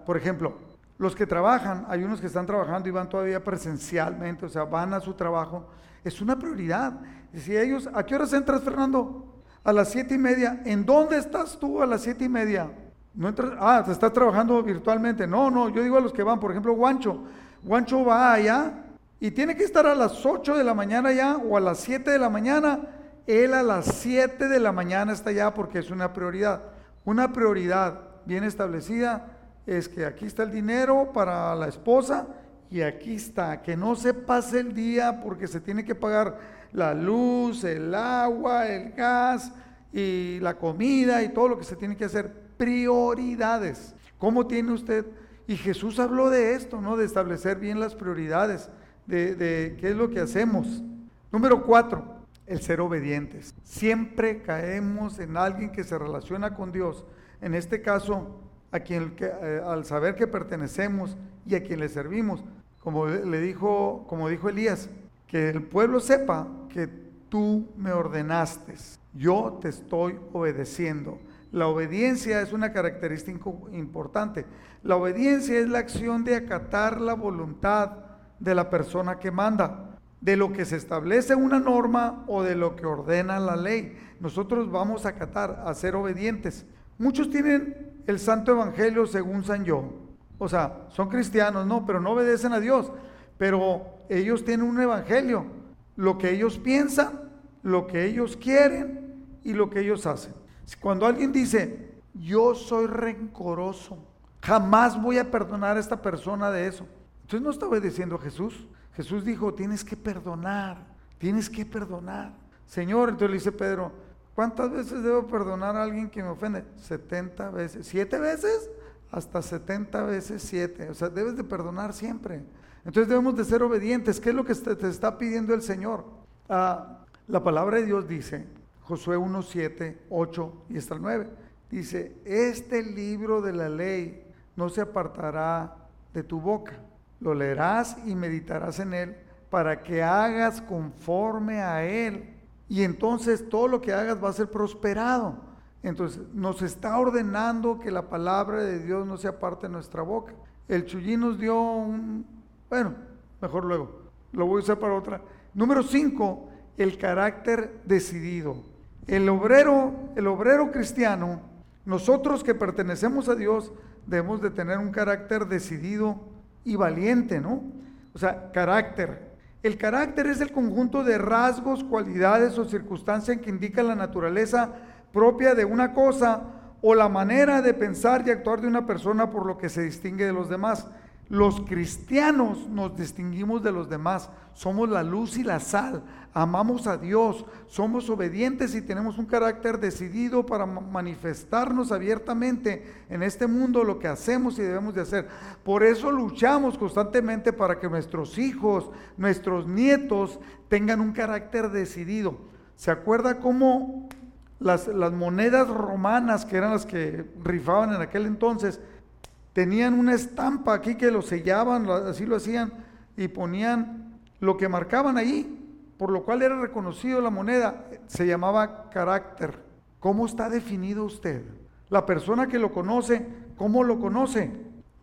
por ejemplo, los que trabajan, hay unos que están trabajando y van todavía presencialmente, o sea, van a su trabajo, es una prioridad. Si ellos, ¿a qué horas entras, Fernando? A las siete y media. ¿En dónde estás tú a las siete y media? No entras, ah, te estás trabajando virtualmente. No, no, yo digo a los que van, por ejemplo, Guancho. Guancho va allá y tiene que estar a las 8 de la mañana ya o a las 7 de la mañana, él a las 7 de la mañana está ya porque es una prioridad. Una prioridad bien establecida es que aquí está el dinero para la esposa y aquí está, que no se pase el día porque se tiene que pagar la luz, el agua, el gas y la comida y todo lo que se tiene que hacer. Prioridades. ¿Cómo tiene usted? Y Jesús habló de esto, ¿no? De establecer bien las prioridades, de, qué es lo que hacemos. Número cuatro, el ser obedientes. Siempre caemos en alguien que se relaciona con Dios. En este caso, a quien eh, al saber que pertenecemos y a quien le servimos, como le dijo, como dijo Elías, que el pueblo sepa que tú me ordenaste, yo te estoy obedeciendo. La obediencia es una característica importante. La obediencia es la acción de acatar la voluntad de la persona que manda, de lo que se establece una norma o de lo que ordena la ley. Nosotros vamos a acatar, a ser obedientes. Muchos tienen el Santo Evangelio según San Yo. O sea, son cristianos, no, pero no obedecen a Dios. Pero ellos tienen un Evangelio. Lo que ellos piensan, lo que ellos quieren y lo que ellos hacen. Cuando alguien dice, yo soy rencoroso, jamás voy a perdonar a esta persona de eso. Entonces no está obedeciendo a Jesús. Jesús dijo, tienes que perdonar, tienes que perdonar. Señor, entonces le dice Pedro, ¿Cuántas veces debo perdonar a alguien que me ofende? 70 veces. ¿Siete veces? Hasta 70 veces 7. O sea, debes de perdonar siempre. Entonces debemos de ser obedientes. ¿Qué es lo que te está pidiendo el Señor? Ah, la palabra de Dios dice, Josué 1, 7, 8 y hasta el 9, dice, este libro de la ley no se apartará de tu boca. Lo leerás y meditarás en él para que hagas conforme a él y entonces todo lo que hagas va a ser prosperado. Entonces nos está ordenando que la palabra de Dios no sea parte de nuestra boca. El Chuyín nos dio un, bueno, mejor luego, lo voy a usar para otra. Número cinco, el carácter decidido. El obrero, el obrero cristiano, nosotros que pertenecemos a Dios, debemos de tener un carácter decidido y valiente, ¿no? O sea, carácter, el carácter es el conjunto de rasgos, cualidades o circunstancias que indican la naturaleza propia de una cosa o la manera de pensar y actuar de una persona por lo que se distingue de los demás. Los cristianos nos distinguimos de los demás, somos la luz y la sal, amamos a Dios, somos obedientes y tenemos un carácter decidido para manifestarnos abiertamente en este mundo lo que hacemos y debemos de hacer. Por eso luchamos constantemente para que nuestros hijos, nuestros nietos tengan un carácter decidido. ¿Se acuerda cómo las, las monedas romanas, que eran las que rifaban en aquel entonces, Tenían una estampa aquí que lo sellaban, así lo hacían, y ponían lo que marcaban ahí, por lo cual era reconocido la moneda, se llamaba carácter. ¿Cómo está definido usted? La persona que lo conoce, ¿cómo lo conoce?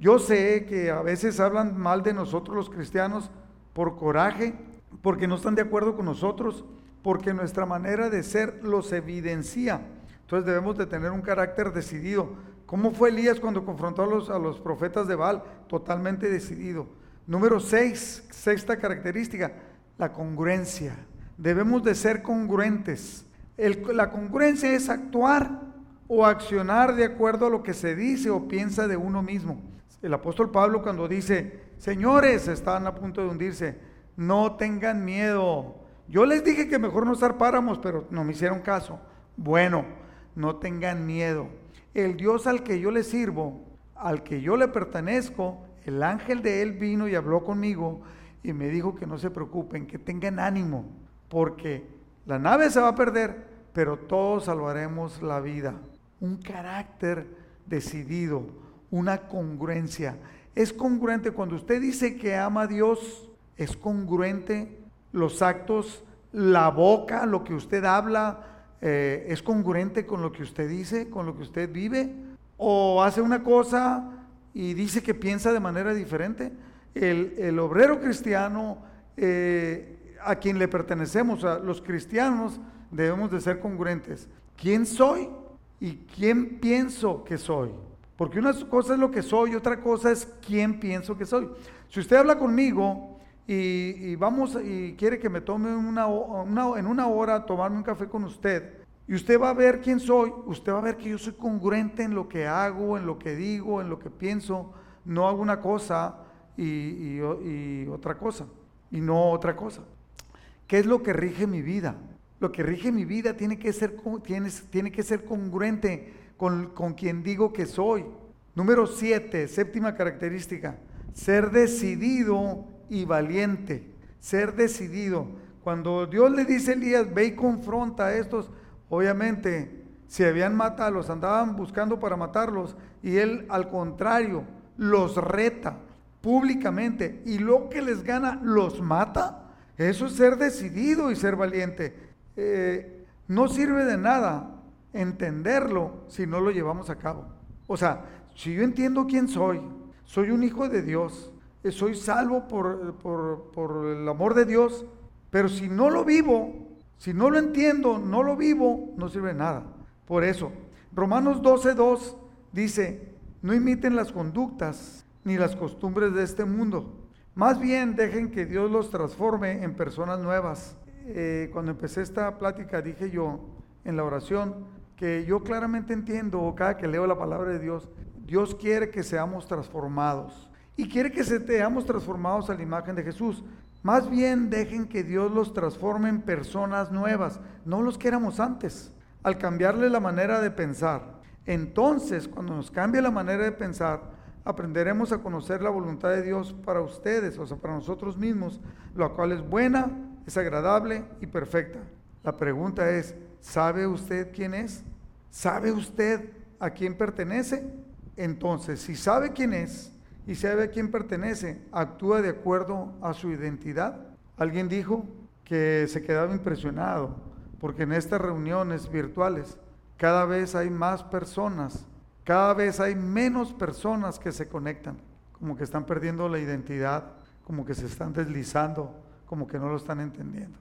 Yo sé que a veces hablan mal de nosotros los cristianos por coraje, porque no están de acuerdo con nosotros, porque nuestra manera de ser los evidencia. Entonces debemos de tener un carácter decidido. ¿Cómo fue Elías cuando confrontó a los, profetas de Baal? Totalmente decidido. Número seis, sexta característica, la congruencia. Debemos de ser congruentes. la congruencia es actuar o accionar de acuerdo a lo que se dice o piensa de uno mismo. El apóstol Pablo cuando dice, señores, están a punto de hundirse, no tengan miedo. Yo les dije que mejor no zarpáramos, pero no me hicieron caso. Bueno, no tengan miedo el Dios al que yo le sirvo, al que yo le pertenezco, el ángel de él vino y habló conmigo y me dijo que no se preocupen, que tengan ánimo, porque la nave se va a perder, pero todos salvaremos la vida. Un carácter decidido, una congruencia. Es congruente cuando usted dice que ama a Dios, es congruente los actos, la boca, lo que usted habla, eh, es congruente con lo que usted dice, con lo que usted vive, o hace una cosa y dice que piensa de manera diferente. El, obrero cristiano eh, a quien le pertenecemos, a los cristianos, debemos de ser congruentes. ¿Quién soy y quién pienso que soy? Porque una cosa es lo que soy, otra cosa es quién pienso que soy. Si usted habla conmigo y, vamos y quiere que me tome una, en una hora tomarme un café con usted, y usted va a ver quién soy, usted va a ver que yo soy congruente en lo que hago, en lo que digo, en lo que pienso, no hago una cosa y, otra cosa, y no otra cosa. ¿Qué es lo que rige mi vida? Lo que rige mi vida tiene que ser, tiene, tiene que ser congruente con, con quien digo que soy. Número siete, séptima característica, ser decidido y valiente. Ser decidido. Cuando Dios le dice a Elías, ve y confronta a estos, obviamente, si habían matado, los andaban buscando para matarlos, y él al contrario, los reta públicamente, y lo que les gana, los mata. Eso es ser decidido y ser valiente. Eh, no sirve de nada entenderlo si no lo llevamos a cabo. O sea, si yo entiendo quién soy, soy un hijo de Dios, soy salvo por, por, el amor de Dios, pero si no lo vivo, si no lo entiendo, no lo vivo, no sirve nada. Por eso, Romanos 12.2 dice, no imiten las conductas ni las costumbres de este mundo. Más bien dejen que Dios los transforme en personas nuevas. Eh, cuando empecé esta plática dije yo en la oración que yo claramente entiendo cada que leo la palabra de Dios, Dios quiere que seamos transformados y quiere que seamos transformados a la imagen de Jesús. Más bien dejen que Dios los transforme en personas nuevas, no los que éramos antes, al cambiarle la manera de pensar. Entonces, cuando nos cambie la manera de pensar, aprenderemos a conocer la voluntad de Dios para ustedes, o sea, para nosotros mismos, la cual es buena, es agradable y perfecta. La pregunta es, ¿sabe usted quién es? ¿Sabe usted a quién pertenece? Entonces, si sabe quién es, y sabe a quién pertenece, actúa de acuerdo a su identidad. Alguien dijo que se quedaba impresionado porque en estas reuniones virtuales cada vez hay más personas, cada vez hay menos personas que se conectan, como que están perdiendo la identidad, como que se están deslizando, como que no lo están entendiendo.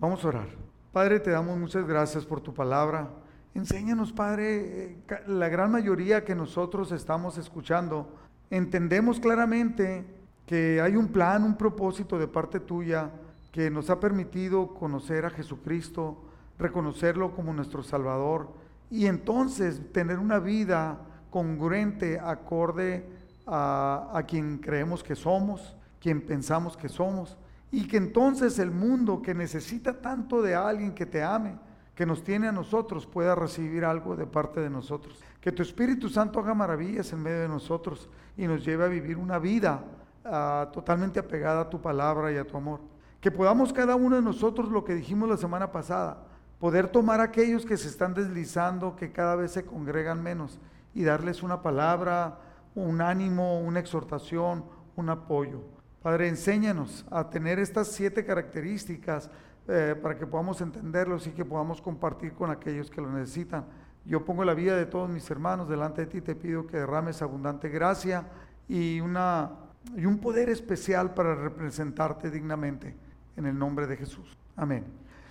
Vamos a orar. Padre, te damos muchas gracias por tu palabra. Enséñanos, Padre, eh, la gran mayoría que nosotros estamos escuchando entendemos claramente que hay un plan, un propósito de parte tuya que nos ha permitido conocer a Jesucristo, reconocerlo como nuestro Salvador y entonces tener una vida congruente, acorde a, a, quien creemos que somos, quien pensamos que somos, y que entonces el mundo que necesita tanto de alguien que te ame, que nos tiene a nosotros pueda recibir algo de parte de nosotros. Que tu Espíritu Santo haga maravillas en medio de nosotros y nos lleve a vivir una vida ah, totalmente apegada a tu palabra y a tu amor. Que podamos cada uno de nosotros, lo que dijimos la semana pasada, poder tomar a aquellos que se están deslizando, que cada vez se congregan menos, y darles una palabra, un ánimo, una exhortación, un apoyo. Padre, enséñanos a tener estas siete características eh, para que podamos entenderlos y que podamos compartir con aquellos que lo necesitan. Yo pongo la vida de todos mis hermanos delante de ti, te pido que derrames abundante gracia y, una, y un poder especial para representarte dignamente en el nombre de Jesús. Amén.